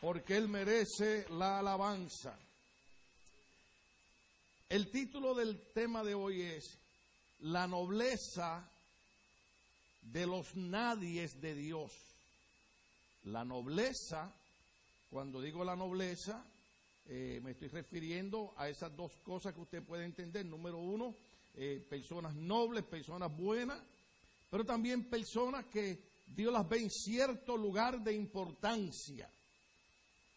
Porque Él merece la alabanza. El título del tema de hoy es La nobleza de los nadies de Dios. La nobleza, cuando digo la nobleza, eh, me estoy refiriendo a esas dos cosas que usted puede entender. Número uno, eh, personas nobles, personas buenas, pero también personas que Dios las ve en cierto lugar de importancia.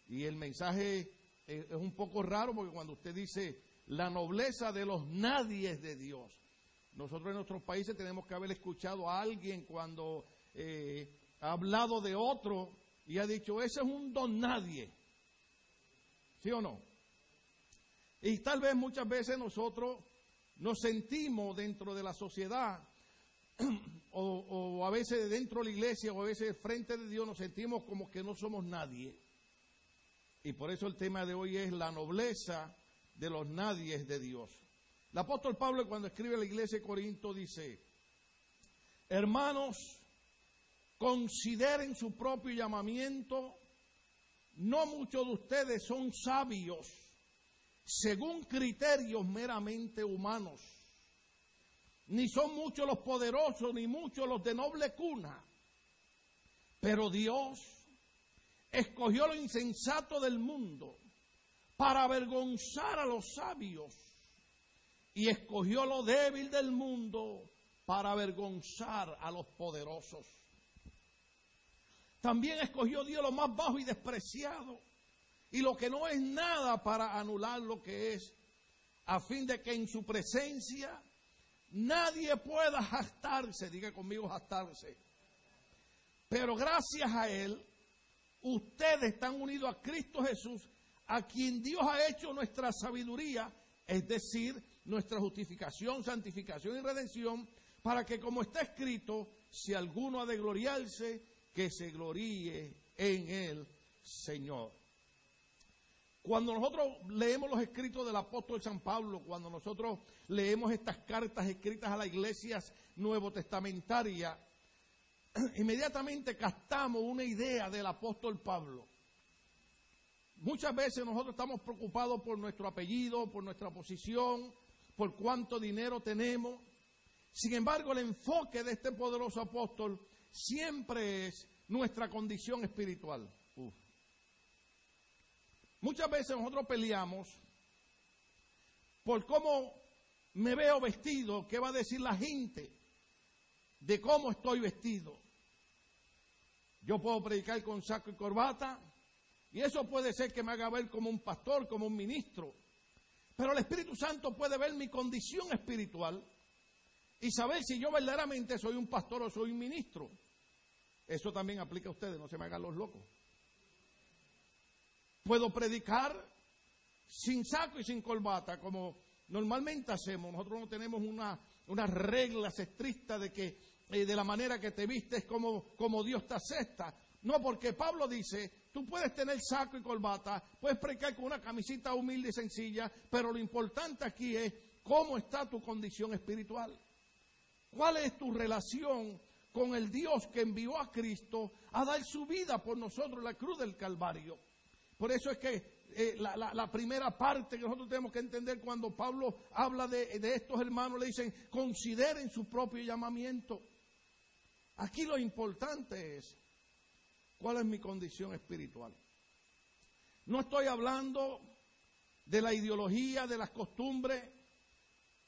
Y el mensaje es un poco raro porque cuando usted dice la nobleza de los nadies de Dios, nosotros en nuestros países tenemos que haber escuchado a alguien cuando eh, ha hablado de otro y ha dicho, ese es un don nadie. ¿Sí o no? Y tal vez muchas veces nosotros nos sentimos dentro de la sociedad o, a veces dentro de la iglesia o a veces frente de Dios nos sentimos como que no somos nadie. Y por eso el tema de hoy es la nobleza de los nadies de Dios. El apóstol Pablo cuando escribe a la iglesia de Corinto dice, hermanos, consideren su propio llamamiento, no muchos de ustedes son sabios según criterios meramente humanos, ni son muchos los poderosos, ni muchos los de noble cuna, pero Dios escogió lo insensato del mundo para avergonzar a los sabios y escogió lo débil del mundo para avergonzar a los poderosos. También escogió Dios lo más bajo y despreciado y lo que no es nada para anular lo que es, a fin de que en su presencia nadie pueda jactarse, diga conmigo jactarse. Pero gracias a Él, ustedes están unidos a Cristo Jesús, a quien Dios ha hecho nuestra sabiduría, es decir, nuestra justificación, santificación y redención, para que como está escrito, si alguno ha de gloriarse, que se gloríe en el Señor. Cuando nosotros leemos los escritos del apóstol San Pablo, cuando nosotros leemos estas cartas escritas a las iglesias nuevo testamentarias, inmediatamente captamos una idea del apóstol Pablo. Muchas veces nosotros estamos preocupados por nuestro apellido, por nuestra posición, por cuánto dinero tenemos. Sin embargo, el enfoque de este poderoso apóstol siempre es nuestra condición espiritual. Muchas veces nosotros peleamos por cómo me veo vestido, qué va a decir la gente de cómo estoy vestido. Yo puedo predicar con saco y corbata y eso puede ser que me haga ver como un pastor, como un ministro. Pero el Espíritu Santo puede ver mi condición espiritual y saber si yo verdaderamente soy un pastor o soy un ministro. Eso también aplica a ustedes, no se me hagan los locos. Puedo predicar sin saco y sin corbata, como normalmente hacemos. Nosotros no tenemos una, unas reglas estrictas de que eh, de la manera que te vistes como, Dios te acepta. No, porque Pablo dice, tú puedes tener saco y corbata, puedes predicar con una camisita humilde y sencilla, pero lo importante aquí es cómo está tu condición espiritual. ¿Cuál es tu relación con el Dios que envió a Cristo a dar su vida por nosotros en la cruz del Calvario? Por eso es que eh, la, primera parte que nosotros tenemos que entender cuando Pablo habla de, de estos hermanos, le dicen, consideren su propio llamamiento. Aquí lo importante es, ¿cuál es mi condición espiritual? No estoy hablando de la ideología, de las costumbres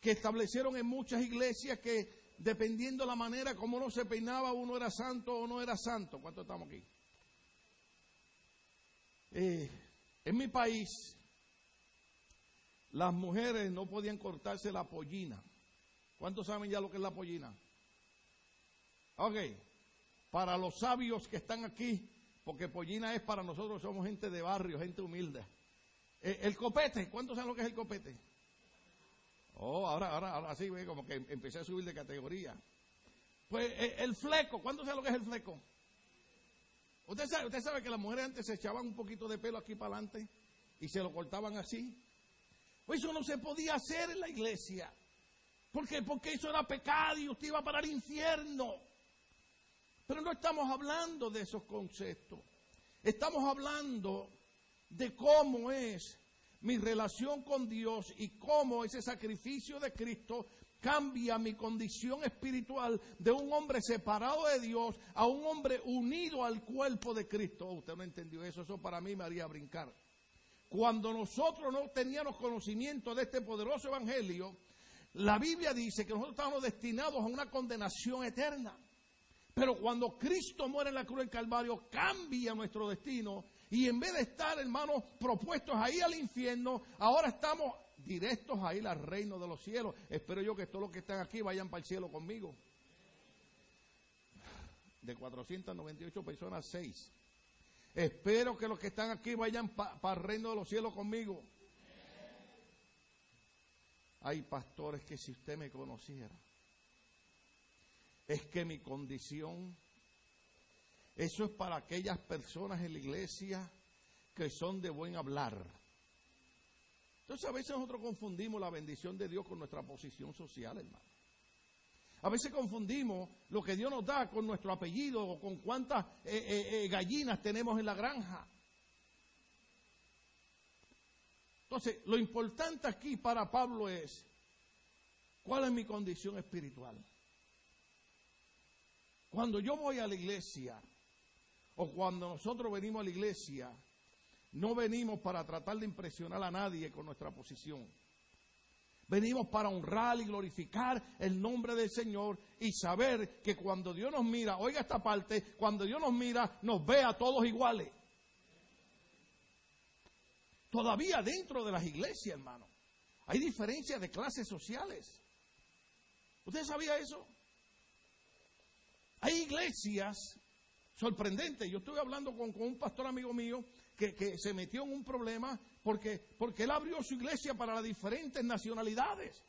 que establecieron en muchas iglesias que dependiendo la manera como uno se peinaba, uno era santo o no era santo. ¿Cuántos estamos aquí? Eh, en mi país, las mujeres no podían cortarse la pollina. ¿Cuántos saben ya lo que es la pollina? Ok, para los sabios que están aquí, porque pollina es para nosotros, somos gente de barrio, gente humilde. Eh, el copete, ¿cuántos saben lo que es el copete? Oh, ahora, ahora, ahora sí, como que empecé a subir de categoría. Pues eh, el fleco, ¿cuántos saben lo que es el fleco? Usted sabe, que las mujeres antes se echaban un poquito de pelo aquí para adelante y se lo cortaban así. Pues eso no se podía hacer en la iglesia. ¿Por qué? Porque eso era pecado y usted iba para el infierno. Pero no estamos hablando de esos conceptos. Estamos hablando de cómo es mi relación con Dios y cómo ese sacrificio de Cristo cambia mi condición espiritual de un hombre separado de Dios a un hombre unido al cuerpo de Cristo. Oh, usted no entendió eso, eso para mí me haría brincar. Cuando nosotros no teníamos conocimiento de este poderoso evangelio, la Biblia dice que nosotros estábamos destinados a una condenación eterna. Pero cuando Cristo muere en la cruz del Calvario, cambia nuestro destino. Y en vez de estar, hermanos, propuestos ahí al infierno, ahora estamos directos a ir al reino de los cielos. Espero yo que todos los que están aquí vayan para el cielo conmigo. De 498 personas, 6. Espero que los que están aquí vayan para el reino de los cielos conmigo. Hay pastores que si usted me conociera, es que mi condición, eso es para aquellas personas en la iglesia que son de buen hablar. Entonces a veces nosotros confundimos la bendición de Dios con nuestra posición social, hermano. A veces confundimos lo que Dios nos da con nuestro apellido o con cuántas eh, eh, eh, gallinas tenemos en la granja. Entonces, lo importante aquí para Pablo es, ¿cuál es mi condición espiritual? Cuando yo voy a la iglesia, o cuando nosotros venimos a la iglesia, no venimos para tratar de impresionar a nadie con nuestra posición. Venimos para honrar y glorificar el nombre del Señor y saber que cuando Dios nos mira, oiga esta parte, cuando Dios nos mira, nos ve a todos iguales. Todavía dentro de las iglesias, hermano, hay diferencias de clases sociales. ¿Usted sabía eso? Hay iglesias sorprendentes. Yo estuve hablando con, un pastor amigo mío que, se metió en un problema porque, porque él abrió su iglesia para las diferentes nacionalidades.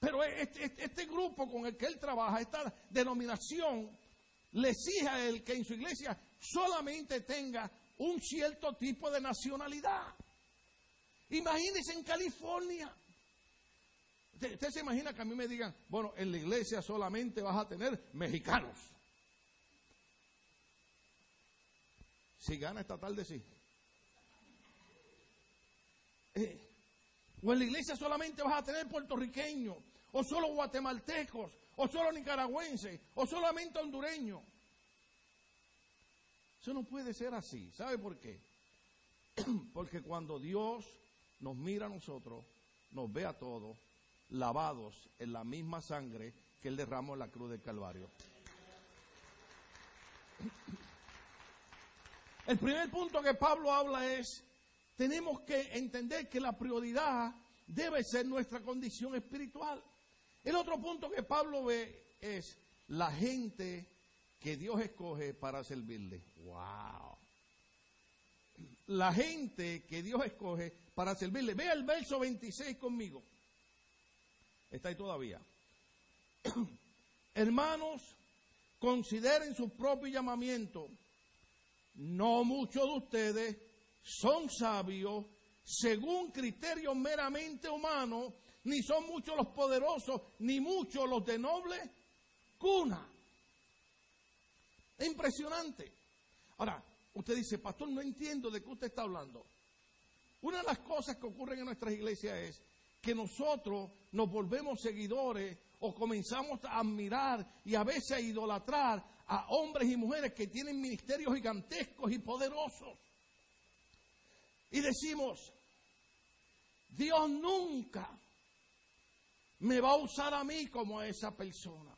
Pero este, este, grupo con el que él trabaja, esta denominación, le exige a él que en su iglesia solamente tenga un cierto tipo de nacionalidad. Imagínense en California. Usted, se imagina que a mí me digan, bueno, en la iglesia solamente vas a tener mexicanos. Si gana esta tarde, sí. Eh, o en la iglesia solamente vas a tener puertorriqueños, o solo guatemaltecos, o solo nicaragüenses, o solamente hondureños. Eso no puede ser así. ¿Sabe por qué? Porque cuando Dios nos mira a nosotros, nos ve a todos lavados en la misma sangre que Él derramó en la cruz del Calvario. El primer punto que Pablo habla es, tenemos que entender que la prioridad debe ser nuestra condición espiritual. El otro punto que Pablo ve es la gente que Dios escoge para servirle. ¡Wow! La gente que Dios escoge para servirle. Vea el verso 26 conmigo. Está ahí todavía. Hermanos, consideren su propio llamamiento. No muchos de ustedes son sabios según criterios meramente humanos, ni son muchos los poderosos, ni muchos los de noble cuna. Es impresionante. Ahora, usted dice, pastor, no entiendo de qué usted está hablando. Una de las cosas que ocurren en nuestras iglesias es que nosotros nos volvemos seguidores o comenzamos a admirar y a veces a idolatrar a hombres y mujeres que tienen ministerios gigantescos y poderosos. Y decimos, Dios nunca me va a usar a mí como a esa persona.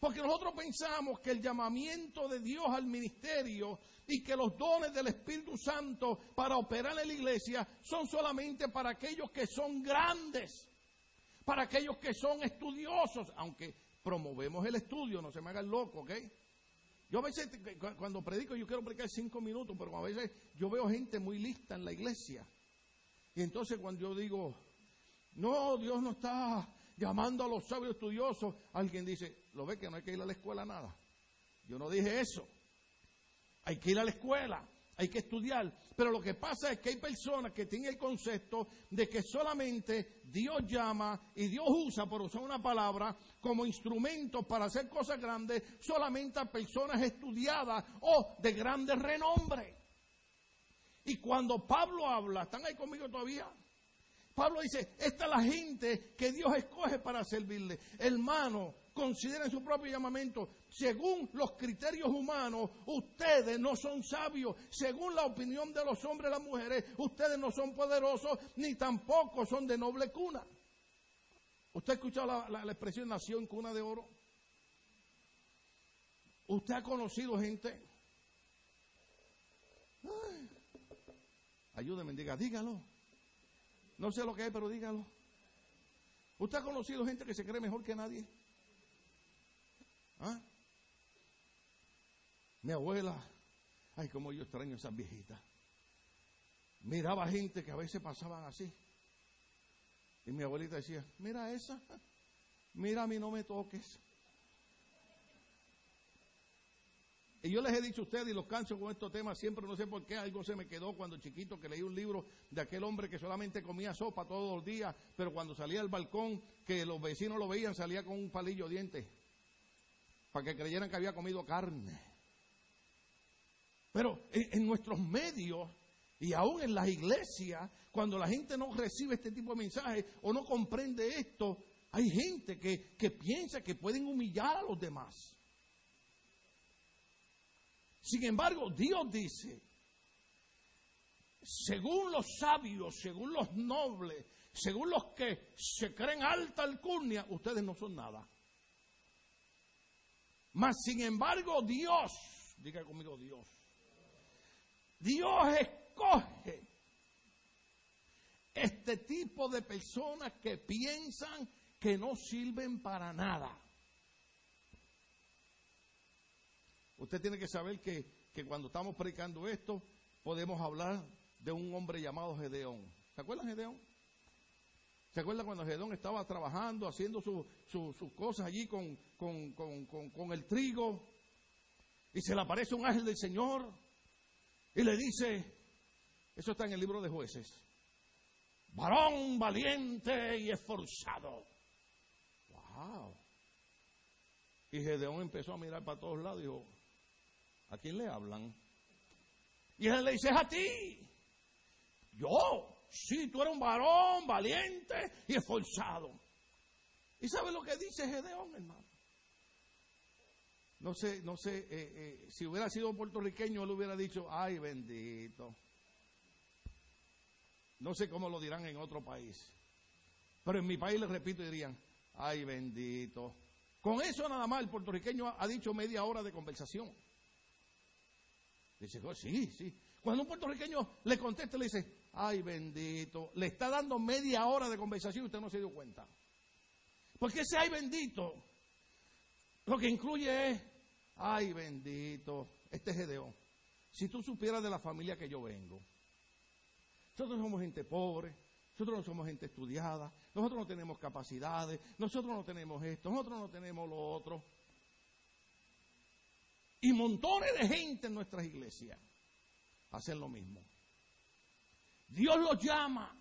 Porque nosotros pensamos que el llamamiento de Dios al ministerio y que los dones del Espíritu Santo para operar en la iglesia son solamente para aquellos que son grandes, para aquellos que son estudiosos, aunque promovemos el estudio, no se me hagan loco, ¿ok? Yo a veces, cuando predico, yo quiero predicar cinco minutos, pero a veces yo veo gente muy lista en la iglesia. Y entonces cuando yo digo, no, Dios no está llamando a los sabios estudiosos, alguien dice, ¿lo ve que no hay que ir a la escuela nada? Yo no dije eso. Hay que ir a la escuela, hay que estudiar. Pero lo que pasa es que hay personas que tienen el concepto de que solamente Dios llama y Dios usa, por usar una palabra, como instrumento para hacer cosas grandes, solamente a personas estudiadas o de grande renombre. Y cuando Pablo habla, ¿están ahí conmigo todavía? Pablo dice, esta es la gente que Dios escoge para servirle. Hermano, consideren su propio llamamiento. Según los criterios humanos, ustedes no son sabios. Según la opinión de los hombres y las mujeres, ustedes no son poderosos ni tampoco son de noble cuna. ¿Usted ha escuchado la, expresión nació en cuna de oro? ¿Usted ha conocido gente? ayúdeme, diga, dígalo. No sé lo que es, pero dígalo. ¿Usted ha conocido gente que se cree mejor que nadie? ¿Ah? Mi abuela, ay, como yo extraño a esas viejitas. Miraba gente que a veces pasaban así. Y mi abuelita decía, mira esa, mira a mí no me toques. Y yo les he dicho a ustedes y los canso con estos temas siempre, no sé por qué, algo se me quedó cuando chiquito que leí un libro de aquel hombre que solamente comía sopa todos los días, pero cuando salía al balcón, que los vecinos lo veían, salía con un palillo de dientes para que creyeran que había comido carne. Pero en, nuestros medios y aún en las iglesias, cuando la gente no recibe este tipo de mensajes o no comprende esto, hay gente que, que piensa que pueden humillar a los demás. Sin embargo, Dios dice, según los sabios, según los nobles, según los que se creen alta alcurnia, ustedes no son nada. Mas sin embargo Dios, diga conmigo Dios, Dios escoge este tipo de personas que piensan que no sirven para nada. Usted tiene que saber que, que cuando estamos predicando esto, podemos hablar de un hombre llamado Gedeón. ¿Se acuerdan Gedeón? ¿Se acuerdan cuando Gedón estaba trabajando, haciendo sus cosas allí con, con, el trigo? Y se le aparece un ángel del Señor y le dice, eso está en el libro de jueces, varón valiente y esforzado. ¡Wow! Y Gedeón empezó a mirar para todos lados y dijo, ¿a quién le hablan? Y él le dice, es a ti. Yo. Sí, tú eres un varón valiente y esforzado. ¿Y sabe lo que dice Gedeón, hermano? No sé, no sé, eh, eh, si hubiera sido puertorriqueño, él hubiera dicho, ay bendito. No sé cómo lo dirán en otro país. Pero en mi país, les repito, dirían, ay bendito. Con eso nada más, el puertorriqueño ha dicho media hora de conversación. Dice, oh, sí, sí. Cuando un puertorriqueño le contesta, le dice, ay bendito, le está dando media hora de conversación y usted no se dio cuenta. Porque ese ay bendito, lo que incluye es, ay bendito, este es Gedeón. Si tú supieras de la familia que yo vengo, nosotros somos gente pobre, nosotros no somos gente estudiada, nosotros no tenemos capacidades, nosotros no tenemos esto, nosotros no tenemos lo otro. Y montones de gente en nuestras iglesias hacen lo mismo. Dios los llama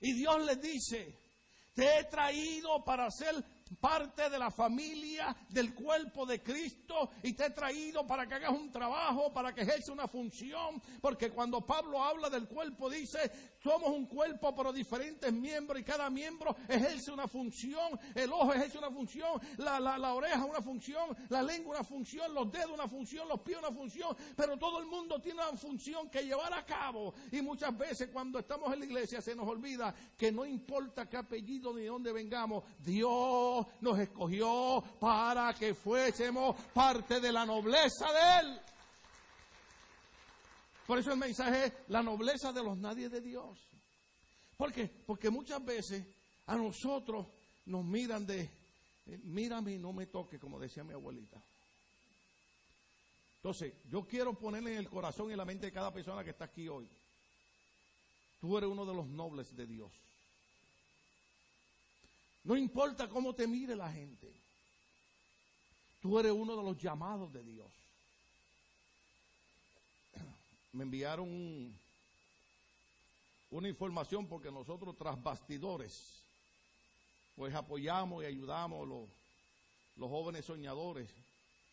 y Dios les dice, te he traído para ser parte de la familia del cuerpo de Cristo y te he traído para que hagas un trabajo, para que ejerce una función, porque cuando Pablo habla del cuerpo dice, somos un cuerpo pero diferentes miembros y cada miembro ejerce una función, el ojo ejerce una función, la, la, la oreja una función, la lengua una función, los dedos una función, los pies una función, pero todo el mundo tiene una función que llevar a cabo y muchas veces cuando estamos en la iglesia se nos olvida que no importa qué apellido ni dónde vengamos, Dios nos escogió para que fuésemos parte de la nobleza de Él. Por eso el mensaje es la nobleza de los nadie de Dios. ¿Por qué? Porque muchas veces a nosotros nos miran de, eh, mírame y no me toque, como decía mi abuelita. Entonces, yo quiero ponerle en el corazón y en la mente de cada persona que está aquí hoy. Tú eres uno de los nobles de Dios. No importa cómo te mire la gente. Tú eres uno de los llamados de Dios. Me enviaron una información porque nosotros tras bastidores, pues apoyamos y ayudamos los, los jóvenes soñadores.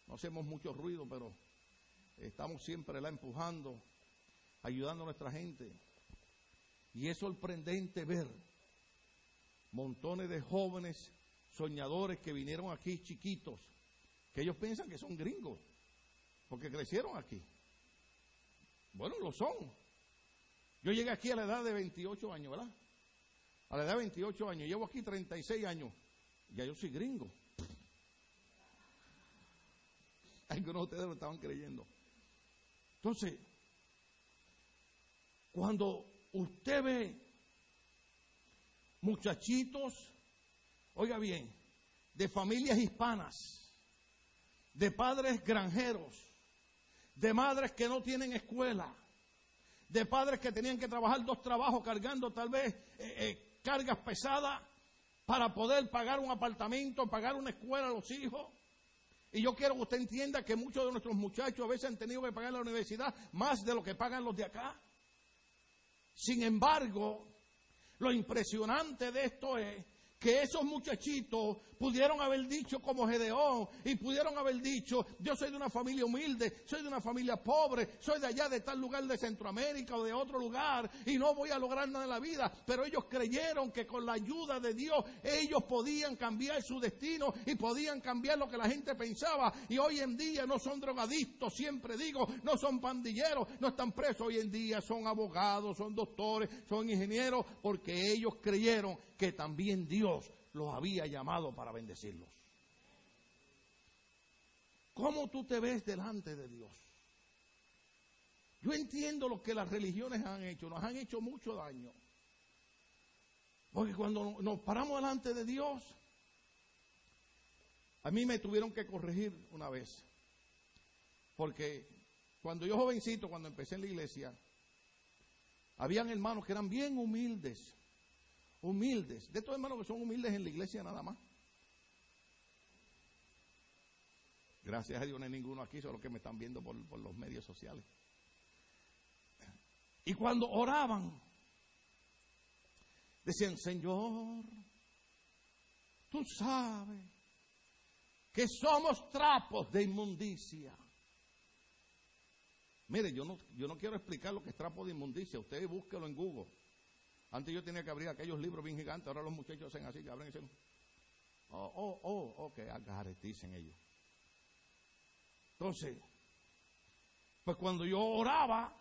No hacemos mucho ruido, pero estamos siempre la empujando. ayudando a nuestra gente. Y es sorprendente ver montones de jóvenes soñadores que vinieron aquí chiquitos, que ellos piensan que son gringos, porque crecieron aquí. Bueno, lo son. Yo llegué aquí a la edad de 28 años, ¿verdad? A la edad de 28 años. Llevo aquí 36 años. Ya yo soy gringo. Algunos de ustedes lo estaban creyendo. Entonces, cuando usted ve muchachitos, oiga bien, de familias hispanas, de padres granjeros, de madres que no tienen escuela, de padres que tenían que trabajar dos trabajos cargando tal vez eh, eh, cargas pesadas para poder pagar un apartamento, pagar una escuela a los hijos. Y yo quiero que usted entienda que muchos de nuestros muchachos a veces han tenido que pagar la universidad más de lo que pagan los de acá. Sin embargo, lo impresionante de esto es que esos muchachitos pudieron haber dicho como Gedeón y pudieron haber dicho, yo soy de una familia humilde, soy de una familia pobre, soy de allá de tal lugar de Centroamérica o de otro lugar y no voy a lograr nada en la vida, pero ellos creyeron que con la ayuda de Dios ellos podían cambiar su destino y podían cambiar lo que la gente pensaba. Y hoy en día no son drogadictos, siempre digo, no son pandilleros, no están presos. Hoy en día, son abogados, son doctores, son ingenieros, porque ellos creyeron que también Dios los había llamado para bendecirlos. ¿Cómo tú te ves delante de Dios? Yo entiendo lo que las religiones han hecho, nos han hecho mucho daño. Porque cuando nos paramos delante de Dios, a mí me tuvieron que corregir una vez. Porque cuando yo jovencito, cuando empecé en la iglesia, habían hermanos que eran bien humildes humildes. De estos hermanos que son humildes en la iglesia nada más. Gracias a Dios no hay ninguno aquí, solo que me están viendo por, por los medios sociales. Y cuando oraban, decían, Señor, tú sabes que somos trapos de inmundicia. Mire, yo no, yo no quiero explicar lo que es trapo de inmundicia. Ustedes búsquelo en Google. Antes yo tenía que abrir aquellos libros bien gigantes, ahora los muchachos hacen así, que abren y dicen, oh, oh, oh, ok, agarre, dicen ellos. Entonces, pues cuando yo oraba,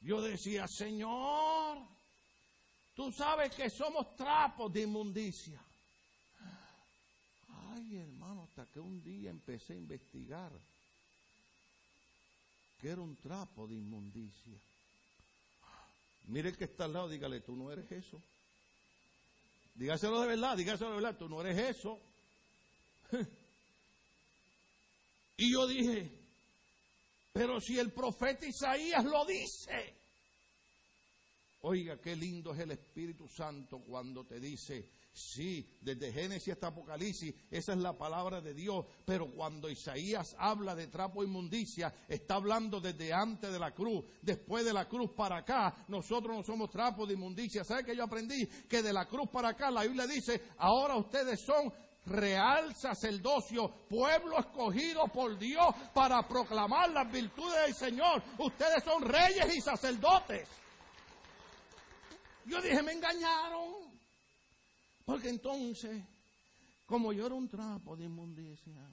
yo decía, Señor, tú sabes que somos trapos de inmundicia. Ay, hermano, hasta que un día empecé a investigar que era un trapo de inmundicia. Mire el que está al lado, dígale, tú no eres eso. Dígaselo de verdad, dígaselo de verdad, tú no eres eso. y yo dije, pero si el profeta Isaías lo dice. Oiga, qué lindo es el Espíritu Santo cuando te dice, Sí, desde Génesis hasta Apocalipsis, esa es la palabra de Dios. Pero cuando Isaías habla de trapo inmundicia, está hablando desde antes de la cruz. Después de la cruz para acá, nosotros no somos trapos de inmundicia. ¿Sabe que yo aprendí? Que de la cruz para acá, la Biblia dice, ahora ustedes son real sacerdocio, pueblo escogido por Dios para proclamar las virtudes del Señor. Ustedes son reyes y sacerdotes. Yo dije, me engañaron. Porque entonces, como yo era un trapo de inmundicia,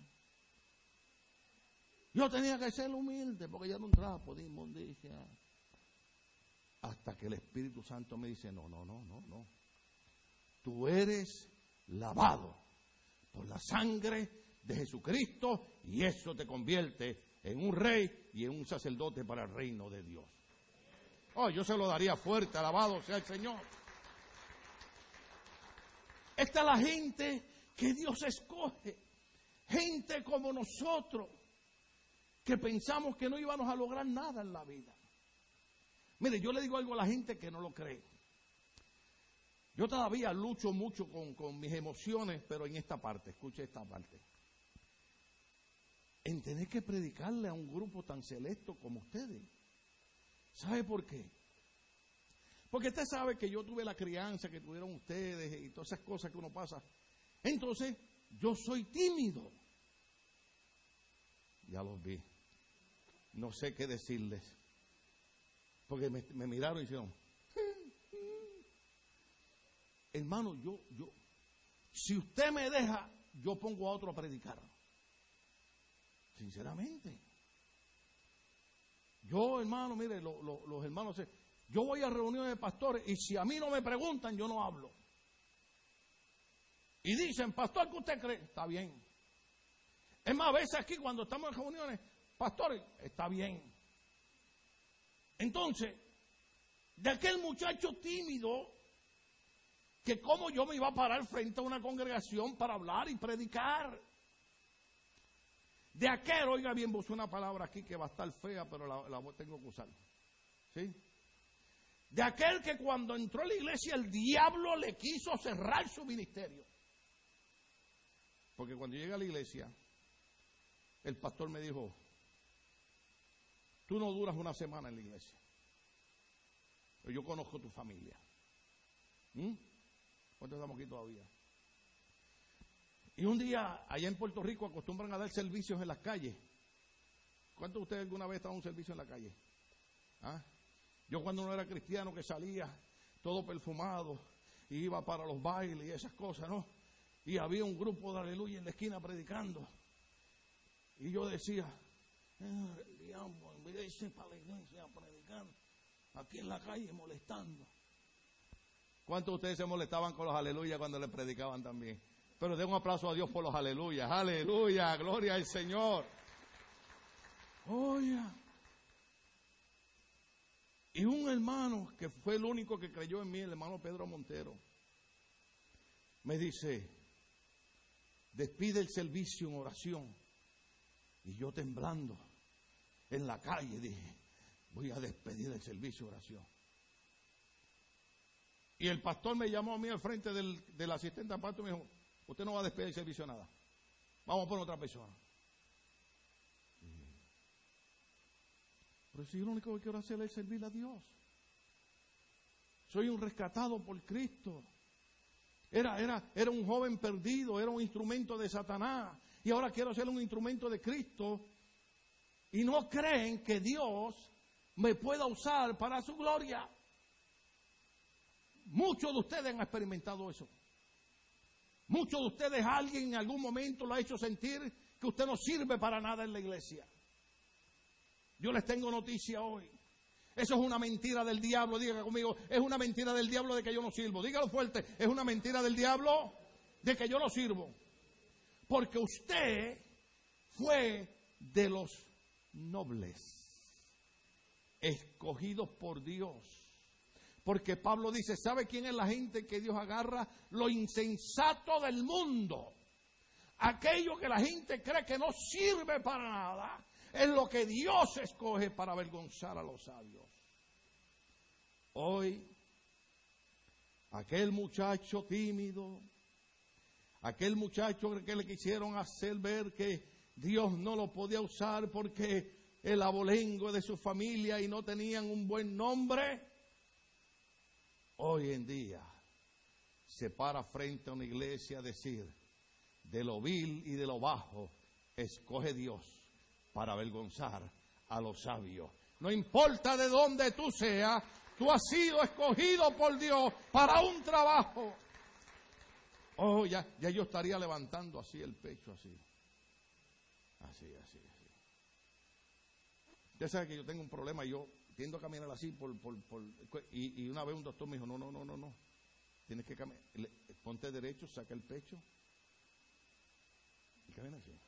yo tenía que ser humilde porque yo era un trapo de inmundicia. Hasta que el Espíritu Santo me dice, no, no, no, no, no. Tú eres lavado por la sangre de Jesucristo y eso te convierte en un rey y en un sacerdote para el reino de Dios. Oh, yo se lo daría fuerte, alabado sea el Señor. Está la gente que Dios escoge. Gente como nosotros, que pensamos que no íbamos a lograr nada en la vida. Mire, yo le digo algo a la gente que no lo cree. Yo todavía lucho mucho con, con mis emociones, pero en esta parte, escuche esta parte. En tener que predicarle a un grupo tan selecto como ustedes. ¿Sabe por qué? Porque usted sabe que yo tuve la crianza que tuvieron ustedes y todas esas cosas que uno pasa. Entonces, yo soy tímido. Ya los vi. No sé qué decirles. Porque me, miraron y dijeron, hermano, yo, yo, si usted me deja, yo pongo a otro a predicar. Sinceramente. Yo, hermano, mire, los hermanos, yo voy a reuniones de pastores y si a mí no me preguntan, yo no hablo. Y dicen, pastor, ¿qué usted cree? Está bien. Es más, a veces aquí cuando estamos en reuniones, pastor, está bien. Entonces, de aquel muchacho tímido, que como yo me iba a parar frente a una congregación para hablar y predicar. De aquel, oiga bien, vos una palabra aquí que va a estar fea, pero la, la tengo que usar. ¿Sí? De aquel que cuando entró a la iglesia el diablo le quiso cerrar su ministerio. Porque cuando llegué a la iglesia, el pastor me dijo, tú no duras una semana en la iglesia. Pero yo conozco tu familia. ¿Mm? ¿Cuántos estamos aquí todavía? Y un día, allá en Puerto Rico, acostumbran a dar servicios en las calles. ¿Cuántos de ustedes alguna vez estaban un servicio en la calle? ¿Ah? Yo cuando no era cristiano que salía todo perfumado, iba para los bailes y esas cosas, ¿no? Y había un grupo de aleluya en la esquina predicando. Y yo decía, ah, el diablo, en vez de irse para la iglesia predicar, aquí en la calle molestando. ¿Cuántos de ustedes se molestaban con los aleluya cuando le predicaban también? Pero den un aplauso a Dios por los aleluyas. Aleluya, gloria al Señor. Oye. Y un hermano que fue el único que creyó en mí, el hermano Pedro Montero, me dice, despide el servicio en oración. Y yo temblando en la calle dije, voy a despedir el servicio en oración. Y el pastor me llamó a mí al frente del, del asistente aparte y me dijo, Usted no va a despedir el servicio nada. Vamos a poner otra persona. Pero si yo lo único que quiero hacer es servir a Dios. Soy un rescatado por Cristo. Era, era, era un joven perdido, era un instrumento de Satanás. Y ahora quiero ser un instrumento de Cristo. Y no creen que Dios me pueda usar para su gloria. Muchos de ustedes han experimentado eso. Muchos de ustedes, alguien en algún momento lo ha hecho sentir que usted no sirve para nada en la iglesia. Yo les tengo noticia hoy. Eso es una mentira del diablo. Diga conmigo, es una mentira del diablo de que yo no sirvo. Dígalo fuerte, es una mentira del diablo de que yo no sirvo. Porque usted fue de los nobles, escogidos por Dios porque Pablo dice, ¿sabe quién es la gente que Dios agarra? Lo insensato del mundo. Aquello que la gente cree que no sirve para nada, es lo que Dios escoge para avergonzar a los sabios. Hoy, aquel muchacho tímido, aquel muchacho que le quisieron hacer ver que Dios no lo podía usar porque el abolengo de su familia y no tenían un buen nombre, hoy en día se para frente a una iglesia a decir, de lo vil y de lo bajo, escoge Dios para avergonzar a los sabios. No importa de dónde tú seas, tú has sido escogido por Dios para un trabajo. Oh, ya, ya yo estaría levantando así el pecho, así. Así, así, así. Ya sabe que yo tengo un problema, yo tiendo a caminar así por, por, por y, una vez un doctor me dijo, no, no, no, no, no. Tienes que caminar, ponte derecho, saca el pecho y camina así.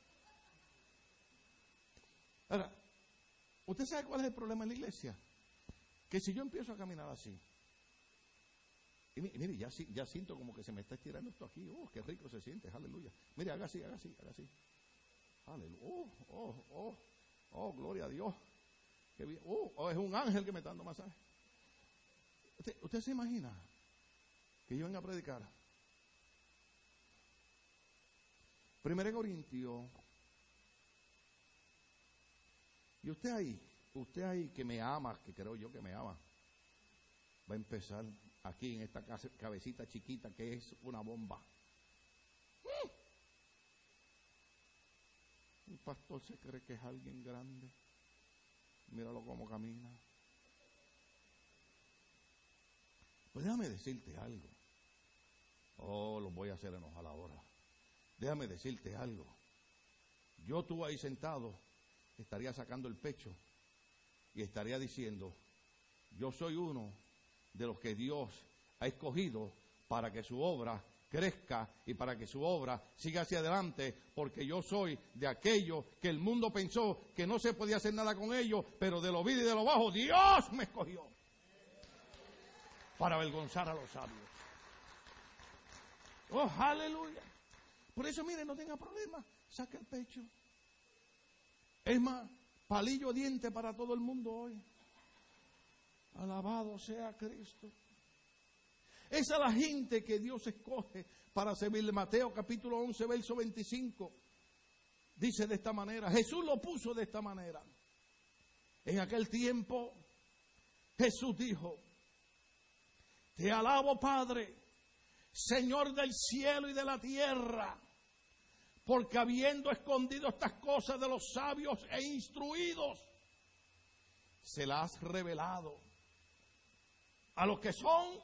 Ahora, ¿usted sabe cuál es el problema en la iglesia? Que si yo empiezo a caminar así, y mire, ya, siento como que se me está estirando esto aquí, oh, qué rico se siente, aleluya. Mire, haga así, haga así, haga así. Aleluya, oh, oh, oh, oh, gloria a Dios. Uh, es un ángel que me está dando masaje. ¿Usted, ¿Usted se imagina que yo venga a predicar? Primero Corintio. Y usted ahí, usted ahí que me ama, que creo yo que me ama, va a empezar aquí en esta cabecita chiquita que es una bomba. El pastor se cree que es alguien grande. Míralo cómo camina. Pues déjame decirte algo. Oh, lo voy a hacer enojar ahora. Déjame decirte algo. Yo tú ahí sentado estaría sacando el pecho y estaría diciendo, yo soy uno de los que Dios ha escogido para que su obra crezca y para que su obra siga hacia adelante, porque yo soy de aquellos que el mundo pensó que no se podía hacer nada con ellos, pero de lo vil y de lo bajo Dios me escogió para avergonzar a los sabios. Oh, aleluya. Por eso, mire, no tenga problema, saque el pecho. Es más, palillo diente para todo el mundo hoy. Alabado sea Cristo. Esa es la gente que Dios escoge para servirle. Mateo capítulo 11, verso 25. Dice de esta manera. Jesús lo puso de esta manera. En aquel tiempo Jesús dijo, te alabo Padre, Señor del cielo y de la tierra, porque habiendo escondido estas cosas de los sabios e instruidos, se las has revelado a los que son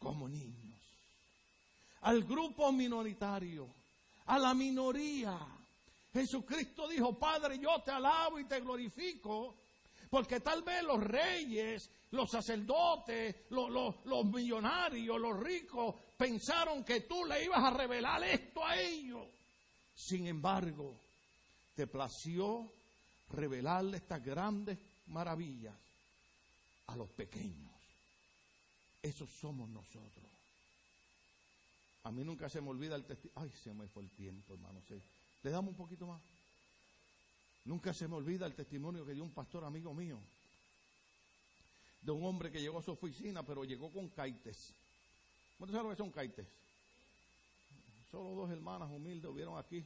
como niños, al grupo minoritario, a la minoría. Jesucristo dijo, Padre, yo te alabo y te glorifico, porque tal vez los reyes, los sacerdotes, los, los, millonarios, los ricos, pensaron que tú le ibas a revelar esto a ellos. Sin embargo, te plació revelarle estas grandes maravillas a los pequeños. Esos somos nosotros. A mí nunca se me olvida el testimonio. Ay, se me fue el tiempo, hermano. Le damos un poquito más. Nunca se me olvida el testimonio que dio un pastor amigo mío. De un hombre que llegó a su oficina, pero llegó con caites. ¿Cuántos saben lo que son caites? Solo dos hermanas humildes hubieron aquí.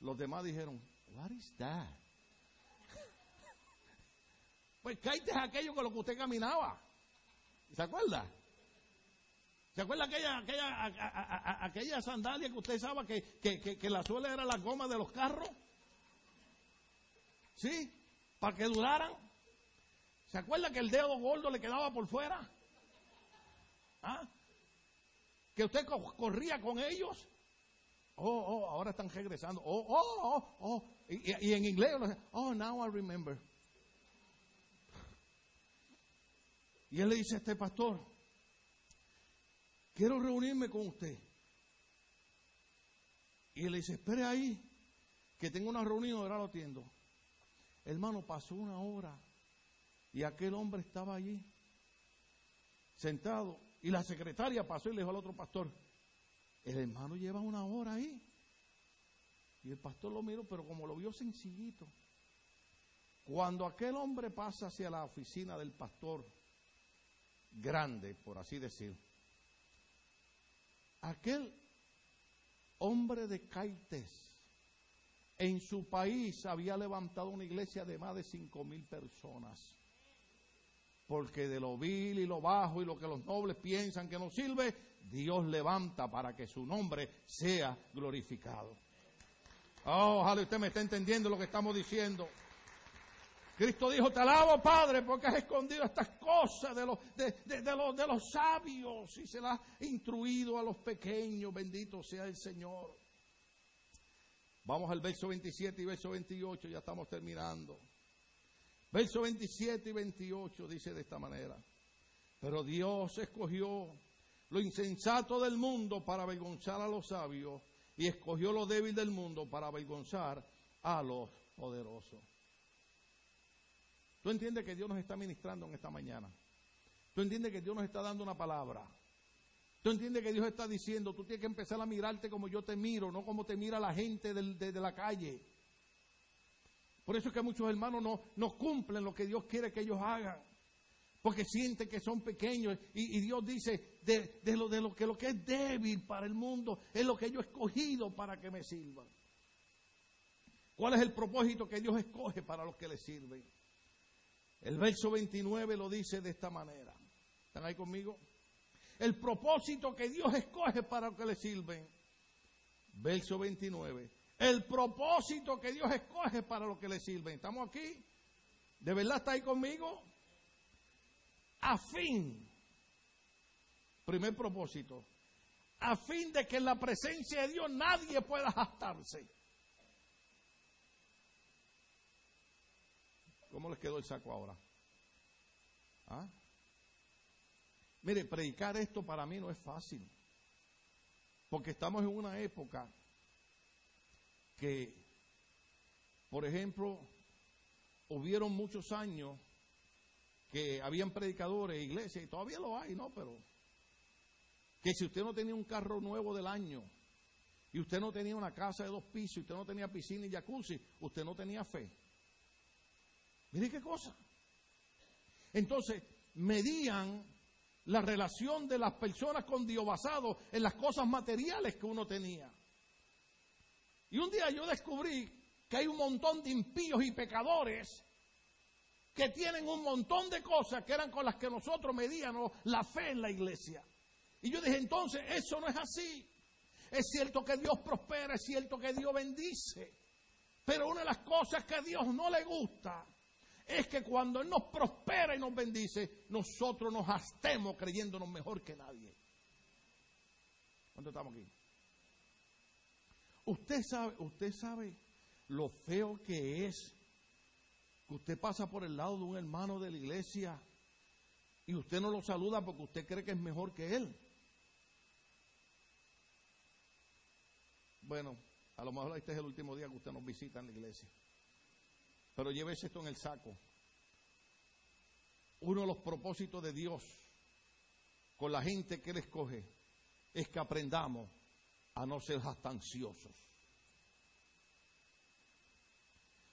Los demás dijeron, What is that? pues caites es aquello con lo que usted caminaba. ¿Se acuerda? ¿Se acuerda aquella, aquella, aquella sandalia que usted sabe que, que, la suela era la goma de los carros? ¿Sí? Para que duraran. ¿Se acuerda que el dedo gordo le quedaba por fuera? ¿Ah? Que usted corría con ellos. Oh, oh, ahora están regresando. Oh, oh, oh, oh. Y, en inglés, oh, now I remember. Y él le dice a este pastor, quiero reunirme con usted. Y él le dice, espere ahí, que tengo una reunión, ahora lo atiendo. Hermano, pasó una hora y aquel hombre estaba allí, sentado, y la secretaria pasó y le dijo al otro pastor, el hermano lleva una hora ahí. Y el pastor lo miró, pero como lo vio sencillito, cuando aquel hombre pasa hacia la oficina del pastor, grande, por así decir, aquel hombre de Caites en su país había levantado una iglesia de más de cinco mil personas. Porque de lo vil y lo bajo y lo que los nobles piensan que no sirve, Dios levanta para que su nombre sea glorificado. Oh, ojalá usted me esté entendiendo lo que estamos diciendo. Cristo dijo, te alabo Padre porque has escondido estas cosas de los sabios y se las has instruido a los pequeños. Bendito sea el Señor. Vamos al verso 27 y verso 28, ya estamos terminando. Verso 27 y 28 dice de esta manera, pero Dios escogió lo insensato del mundo para avergonzar a los sabios y escogió lo débil del mundo para avergonzar a los poderosos. Tú entiendes que Dios nos está ministrando en esta mañana. Tú entiendes que Dios nos está dando una palabra. Tú entiendes que Dios está diciendo, tú tienes que empezar a mirarte como yo te miro, no como te mira la gente de, la calle. Por eso es que muchos hermanos no, cumplen lo que Dios quiere que ellos hagan. Porque sienten que son pequeños. Y, Dios dice, de, lo, de lo, que es débil para el mundo es lo que yo he escogido para que me sirvan. ¿Cuál es el propósito que Dios escoge para los que le sirven? El verso 29 lo dice de esta manera. ¿Están ahí conmigo? El propósito que Dios escoge para que le sirven. Verso 29. El propósito que Dios escoge para lo que le sirven. ¿Estamos aquí? ¿De verdad está ahí conmigo? A fin Primer propósito. A fin de que en la presencia de Dios nadie pueda jactarse. ¿Cómo les quedó el saco ahora? ¿Ah? Mire, predicar esto para mí no es fácil. Porque estamos en una época que, por ejemplo, hubieron muchos años que habían predicadores, iglesias, y todavía lo hay, ¿no? Pero que si usted no tenía un carro nuevo del año, y usted no tenía una casa de dos pisos, y usted no tenía piscina y jacuzzi, usted no tenía fe. Mire qué cosa. Entonces, medían la relación de las personas con Dios basado en las cosas materiales que uno tenía. Y un día yo descubrí que hay un montón de impíos y pecadores que tienen un montón de cosas que eran con las que nosotros medíamos la fe en la iglesia. Y yo dije, entonces, eso no es así. Es cierto que Dios prospera, es cierto que Dios bendice. Pero una de las cosas que a Dios no le gusta es que cuando Él nos prospera y nos bendice, nosotros nos hastemos creyéndonos mejor que nadie. ¿Cuánto estamos aquí? Usted sabe, usted sabe lo feo que es que usted pasa por el lado de un hermano de la iglesia y usted no lo saluda porque usted cree que es mejor que él. Bueno, a lo mejor este es el último día que usted nos visita en la iglesia. Pero llévese esto en el saco. Uno de los propósitos de Dios con la gente que Él escoge es que aprendamos a no ser jactanciosos.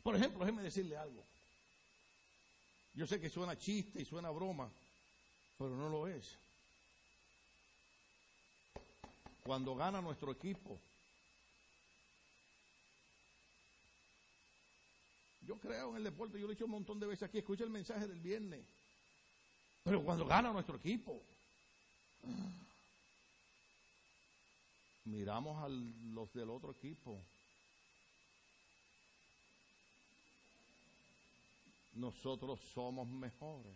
Por ejemplo, déjeme decirle algo. Yo sé que suena chiste y suena broma, pero no lo es. Cuando gana nuestro equipo, Yo creo en el deporte, yo lo he dicho un montón de veces aquí, escucha el mensaje del viernes. Pero cuando gana nuestro equipo, miramos a los del otro equipo. Nosotros somos mejores.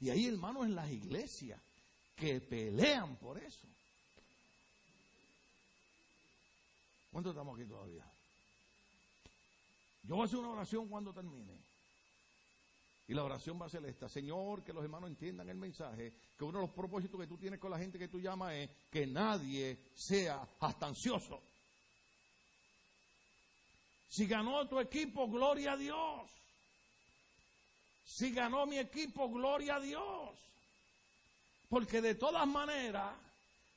Y hay hermanos en las iglesias que pelean por eso. ¿Cuántos estamos aquí todavía? Yo voy a hacer una oración cuando termine. Y la oración va a ser esta. Señor, que los hermanos entiendan el mensaje, que uno de los propósitos que tú tienes con la gente que tú llamas es que nadie sea ansioso. Si ganó tu equipo, gloria a Dios. Si ganó mi equipo, gloria a Dios. Porque de todas maneras,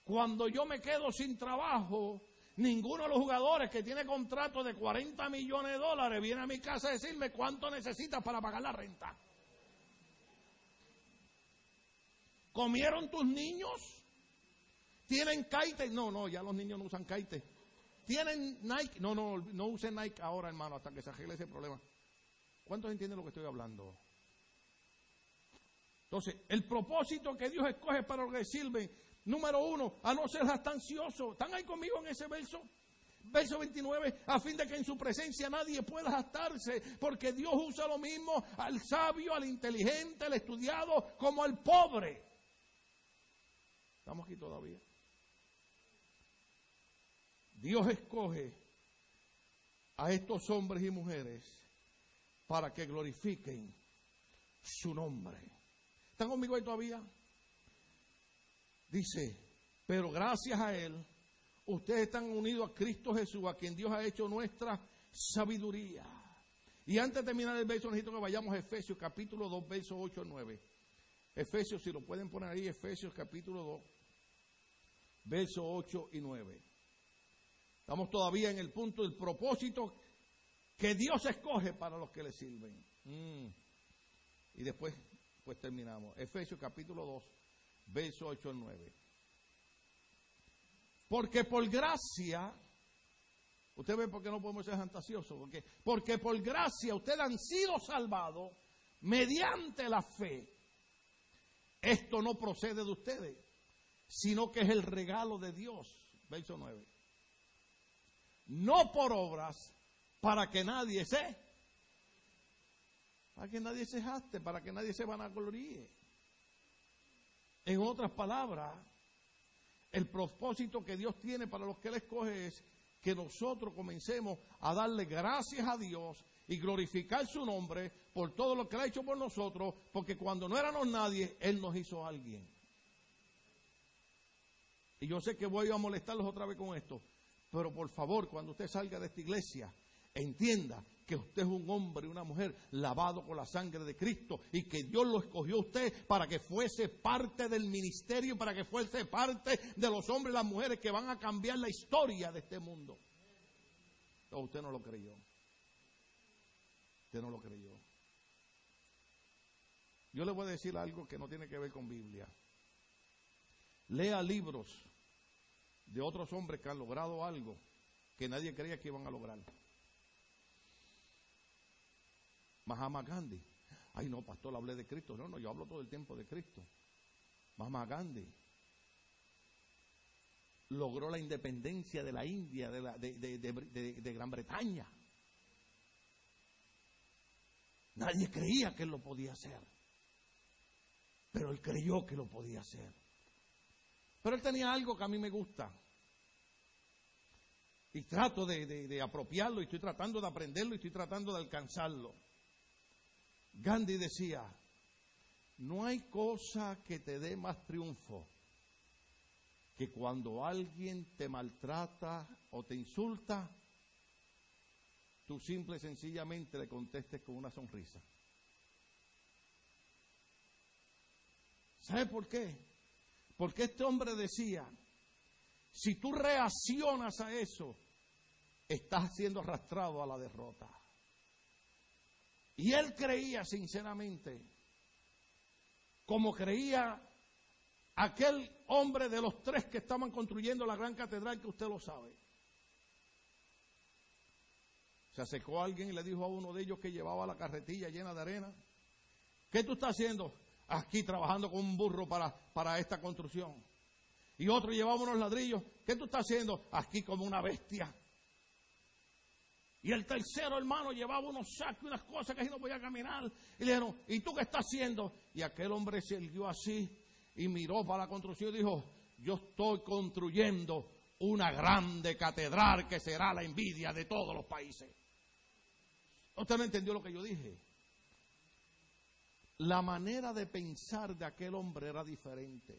cuando yo me quedo sin trabajo, Ninguno de los jugadores que tiene contrato de 40 millones de dólares viene a mi casa a decirme cuánto necesitas para pagar la renta. ¿Comieron tus niños? ¿Tienen kite? No, no, ya los niños no usan kite. ¿Tienen Nike? No, no, no usen Nike ahora, hermano, hasta que se arregle ese problema. ¿Cuántos entienden lo que estoy hablando? Entonces, el propósito que Dios escoge para lo que sirve Número uno, a no ser jactancioso. ¿Están ahí conmigo en ese verso? Verso 29, a fin de que en su presencia nadie pueda jactarse, porque Dios usa lo mismo al sabio, al inteligente, al estudiado, como al pobre. Estamos aquí todavía. Dios escoge a estos hombres y mujeres para que glorifiquen su nombre. ¿Están conmigo ahí todavía? Dice, pero gracias a Él, ustedes están unidos a Cristo Jesús, a quien Dios ha hecho nuestra sabiduría. Y antes de terminar el verso, necesito que vayamos a Efesios capítulo 2, versos 8 a 9. Efesios, si lo pueden poner ahí, Efesios capítulo 2, versos 8 y 9. Estamos todavía en el punto del propósito que Dios escoge para los que le sirven. Mm. Y después, pues terminamos. Efesios capítulo 2, verso 8 al 9. Porque por gracia, usted ve por qué no podemos ser fantasiosos, porque, porque por gracia ustedes han sido salvados mediante la fe. Esto no procede de ustedes, sino que es el regalo de Dios. Verso 9. No por obras, para que nadie se, para que nadie se jaste, para que nadie se vanagloríe. En otras palabras, el propósito que Dios tiene para los que Él escoge es que nosotros comencemos a darle gracias a Dios y glorificar su nombre por todo lo que Él ha hecho por nosotros, porque cuando no éramos nadie, Él nos hizo alguien. Y yo sé que voy a molestarlos otra vez con esto, pero por favor, cuando usted salga de esta iglesia, entienda que usted es un hombre y una mujer lavado con la sangre de Cristo y que Dios lo escogió a usted para que fuese parte del ministerio, para que fuese parte de los hombres y las mujeres que van a cambiar la historia de este mundo. Usted no lo creyó. Usted no lo creyó. Yo le voy a decir algo que no tiene que ver con Biblia. Lea libros de otros hombres que han logrado algo que nadie creía que iban a lograr. Mahatma Gandhi. Ay, no, pastor, hablé de Cristo. No, no, yo hablo todo el tiempo de Cristo. Mahatma Gandhi logró la independencia de la India, de, de, Gran Bretaña. Nadie creía que él lo podía hacer. Pero él creyó que lo podía hacer. Pero él tenía algo que a mí me gusta. Y trato de, apropiarlo, y estoy tratando de aprenderlo, y estoy tratando de alcanzarlo. Gandhi decía, no hay cosa que te dé más triunfo que cuando alguien te maltrata o te insulta, tú simple y sencillamente le contestes con una sonrisa. ¿Sabe por qué? Porque este hombre decía, si tú reaccionas a eso, estás siendo arrastrado a la derrota. Y él creía sinceramente, como creía aquel hombre de los tres que estaban construyendo la gran catedral, que usted lo sabe. Se acercó alguien y le dijo a uno de ellos que llevaba la carretilla llena de arena, ¿qué tú estás haciendo? Aquí trabajando con un burro para, para esta construcción. Y otro llevaba unos ladrillos, ¿qué tú estás haciendo? Aquí como una bestia. Y el tercero hermano llevaba unos sacos y unas cosas que así no podía caminar. Y le dijeron, ¿y tú qué estás haciendo? Y aquel hombre se irguió así y miró para la construcción y dijo, yo estoy construyendo una grande catedral que será la envidia de todos los países. Usted no entendió lo que yo dije. La manera de pensar de aquel hombre era diferente.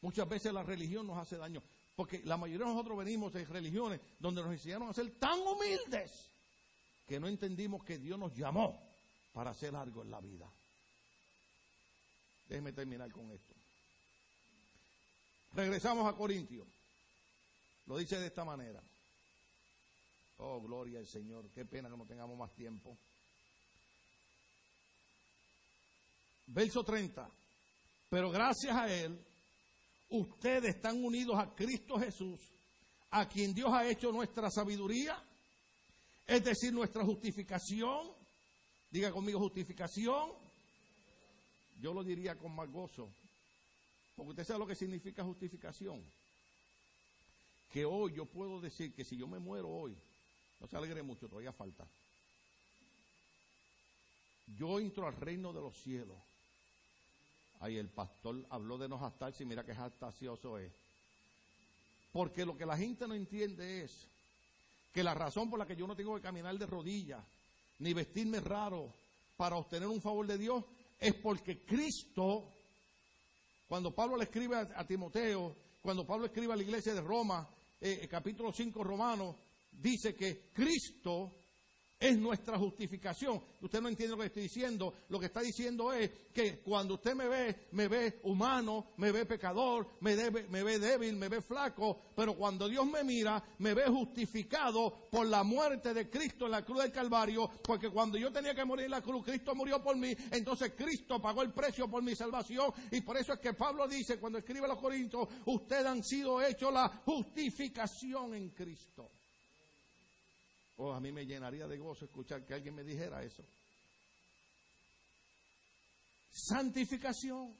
Muchas veces la religión nos hace daño. Porque la mayoría de nosotros venimos de religiones donde nos enseñaron a ser tan humildes que no entendimos que Dios nos llamó para hacer algo en la vida. Déjeme terminar con esto. Regresamos a Corintios. Lo dice de esta manera. Oh, gloria al Señor. Qué pena que no tengamos más tiempo. Verso 30. Pero gracias a Él ustedes están unidos a Cristo Jesús, a quien Dios ha hecho nuestra sabiduría, es decir, nuestra justificación. Diga conmigo justificación. Yo lo diría con más gozo, porque usted sabe lo que significa justificación. Que hoy yo puedo decir que si yo me muero hoy, no se alegre mucho, todavía falta. Yo entro al reino de los cielos Ay, el pastor habló de no jactarse y mira qué jactacioso es. Porque lo que la gente no entiende es que la razón por la que yo no tengo que caminar de rodillas ni vestirme raro para obtener un favor de Dios es porque Cristo, cuando Pablo le escribe a, Timoteo, cuando Pablo escribe a la iglesia de Roma, eh, capítulo 5 romano, dice que Cristo es nuestra justificación. Usted no entiende lo que estoy diciendo. Lo que está diciendo es que cuando usted me ve, me ve humano, me ve pecador, me, me ve débil, me ve flaco, pero cuando Dios me mira, me ve justificado por la muerte de Cristo en la cruz del Calvario, porque cuando yo tenía que morir en la cruz, Cristo murió por mí, entonces Cristo pagó el precio por mi salvación y por eso es que Pablo dice cuando escribe a los Corintios, ustedes han sido hechos la justificación en Cristo. Oh, a mí me llenaría de gozo escuchar que alguien me dijera eso. Santificación.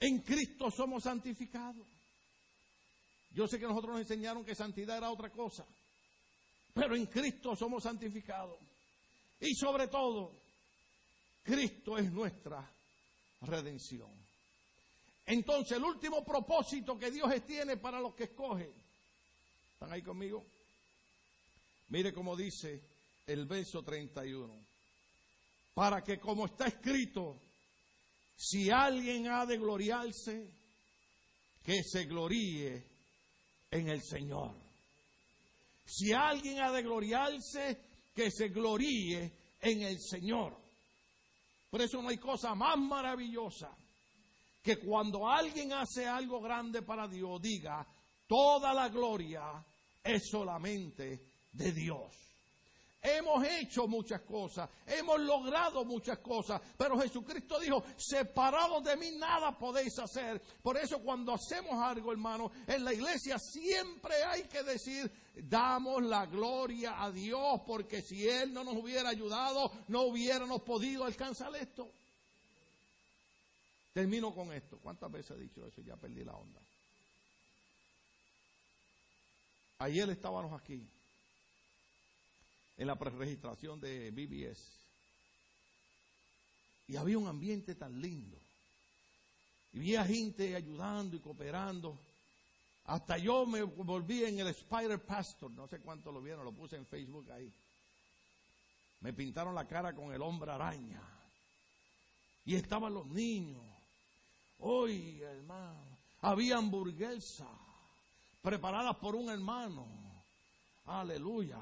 En Cristo somos santificados. Yo sé que nosotros nos enseñaron que santidad era otra cosa, pero en Cristo somos santificados. Y sobre todo, Cristo es nuestra redención. Entonces, el último propósito que Dios tiene para los que escogen. ¿Están ahí conmigo? Mire cómo dice el verso 31. Para que como está escrito, si alguien ha de gloriarse, que se gloríe en el Señor. Si alguien ha de gloriarse, que se gloríe en el Señor. Por eso no hay cosa más maravillosa que cuando alguien hace algo grande para Dios, diga, toda la gloria es solamente de Dios. Hemos hecho muchas cosas, hemos logrado muchas cosas, pero Jesucristo dijo, separados de mí nada podéis hacer. Por eso cuando hacemos algo, hermano, en la iglesia siempre hay que decir, damos la gloria a Dios, porque si Él no nos hubiera ayudado, no hubiéramos podido alcanzar esto. Termino con esto. ¿Cuántas veces he dicho eso? Ya perdí la onda. Ayer estábamos aquí en la preregistración de BBS. Y había un ambiente tan lindo. Y había gente ayudando y cooperando. Hasta yo me volví en el Spider Pastor, no sé cuánto lo vieron, lo puse en Facebook ahí. Me pintaron la cara con el hombre araña. Y estaban los niños. Hoy, hermano, había hamburguesa preparadas por un hermano. Aleluya.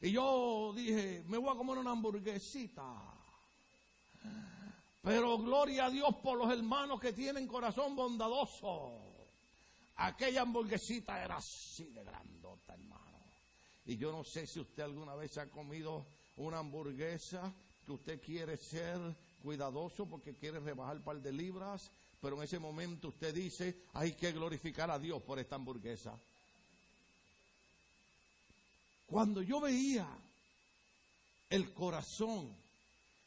Y yo dije, me voy a comer una hamburguesita. Pero gloria a Dios por los hermanos que tienen corazón bondadoso. Aquella hamburguesita era así de grandota, hermano. Y yo no sé si usted alguna vez ha comido una hamburguesa que usted quiere ser cuidadoso porque quiere rebajar un par de libras, pero en ese momento usted dice, hay que glorificar a Dios por esta hamburguesa. Cuando yo veía el corazón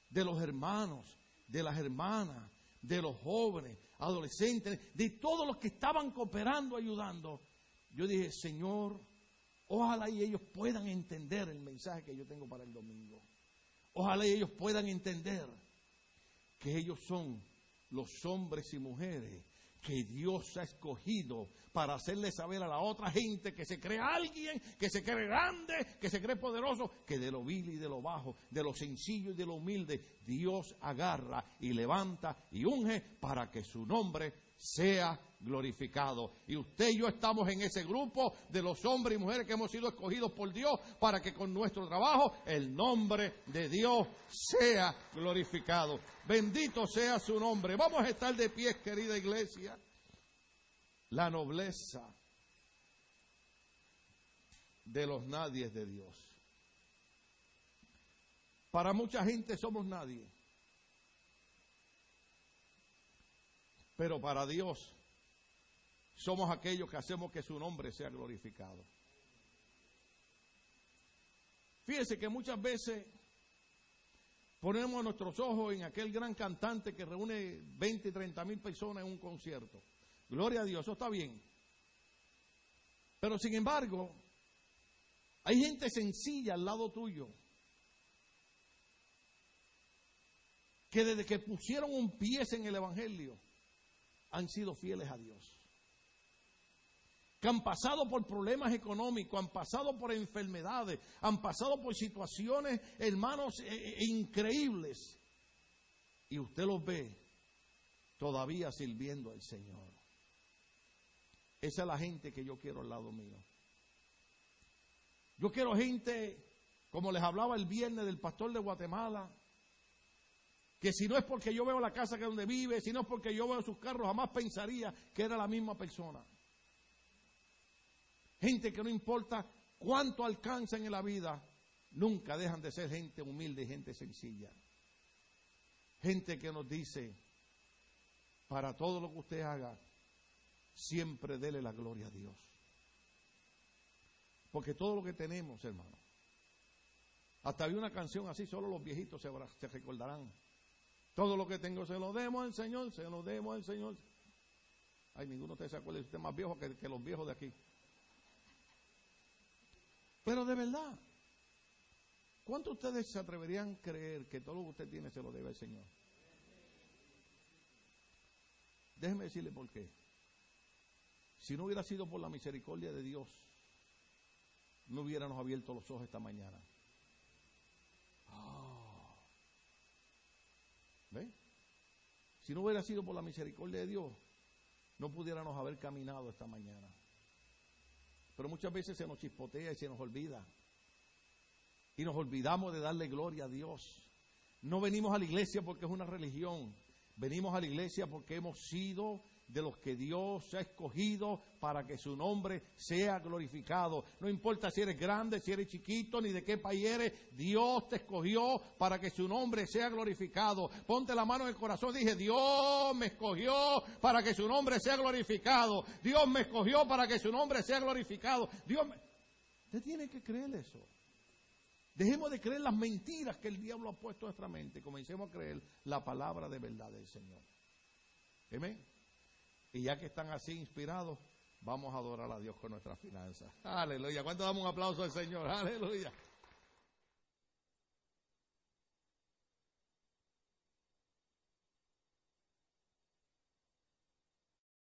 de los hermanos, de las hermanas, de los jóvenes, adolescentes, de todos los que estaban cooperando, ayudando, yo dije, Señor, ojalá y ellos puedan entender el mensaje que yo tengo para el domingo. Ojalá y ellos puedan entender que ellos son los hombres y mujeres que Dios ha escogido para hacerle saber a la otra gente que se cree alguien, que se cree grande, que se cree poderoso, que de lo vil y de lo bajo, de lo sencillo y de lo humilde, Dios agarra y levanta y unge para que su nombre sea glorificado. Y usted y yo estamos en ese grupo de los hombres y mujeres que hemos sido escogidos por Dios para que con nuestro trabajo el nombre de Dios sea glorificado. Bendito sea su nombre. Vamos a estar de pie, querida iglesia. La nobleza de los nadies de Dios. Para mucha gente somos nadie. Pero para Dios somos aquellos que hacemos que su nombre sea glorificado. Fíjese que muchas veces ponemos nuestros ojos en aquel gran cantante que reúne 20 y 30 mil personas en un concierto. Gloria a Dios, eso está bien. Pero sin embargo, hay gente sencilla al lado tuyo que desde que pusieron un pie en el Evangelio, han sido fieles a Dios. Que han pasado por problemas económicos, han pasado por enfermedades, han pasado por situaciones, hermanos, e, e, increíbles. Y usted los ve todavía sirviendo al Señor. Esa es la gente que yo quiero al lado mío. Yo quiero gente, como les hablaba el viernes del pastor de Guatemala, que si no es porque yo veo la casa que donde vive, si no es porque yo veo sus carros, jamás pensaría que era la misma persona. Gente que no importa cuánto alcanzan en la vida, nunca dejan de ser gente humilde y gente sencilla. Gente que nos dice, para todo lo que usted haga, siempre dele la gloria a Dios. Porque todo lo que tenemos, hermano, hasta había una canción así, solo los viejitos se, se recordarán. Todo lo que tengo se lo demos al Señor, se lo demos al Señor. Ay, ninguno de ustedes se acuerda, usted es más viejo que, que los viejos de aquí. Pero de verdad, ¿cuántos de ustedes se atreverían a creer que todo lo que usted tiene se lo debe al Señor? Déjeme decirle por qué. Si no hubiera sido por la misericordia de Dios, no hubiéramos abierto los ojos esta mañana. Ah. ¿Ve? Si no hubiera sido por la misericordia de Dios, no pudiéramos haber caminado esta mañana. Pero muchas veces se nos chispotea y se nos olvida. Y nos olvidamos de darle gloria a Dios. No venimos a la iglesia porque es una religión. Venimos a la iglesia porque hemos sido de los que Dios ha escogido para que su nombre sea glorificado. No importa si eres grande, si eres chiquito, ni de qué país eres, Dios te escogió para que su nombre sea glorificado. Ponte la mano en el corazón, dije, Dios me escogió para que su nombre sea glorificado. Dios me escogió para que su nombre sea glorificado. Dios me... Usted tiene que creer eso. Dejemos de creer las mentiras que el diablo ha puesto en nuestra mente comencemos a creer la palabra de verdad del Señor. Amén. Y ya que están así inspirados, vamos a adorar a Dios con nuestras finanzas. Aleluya. ¿Cuánto damos un aplauso al Señor? Aleluya.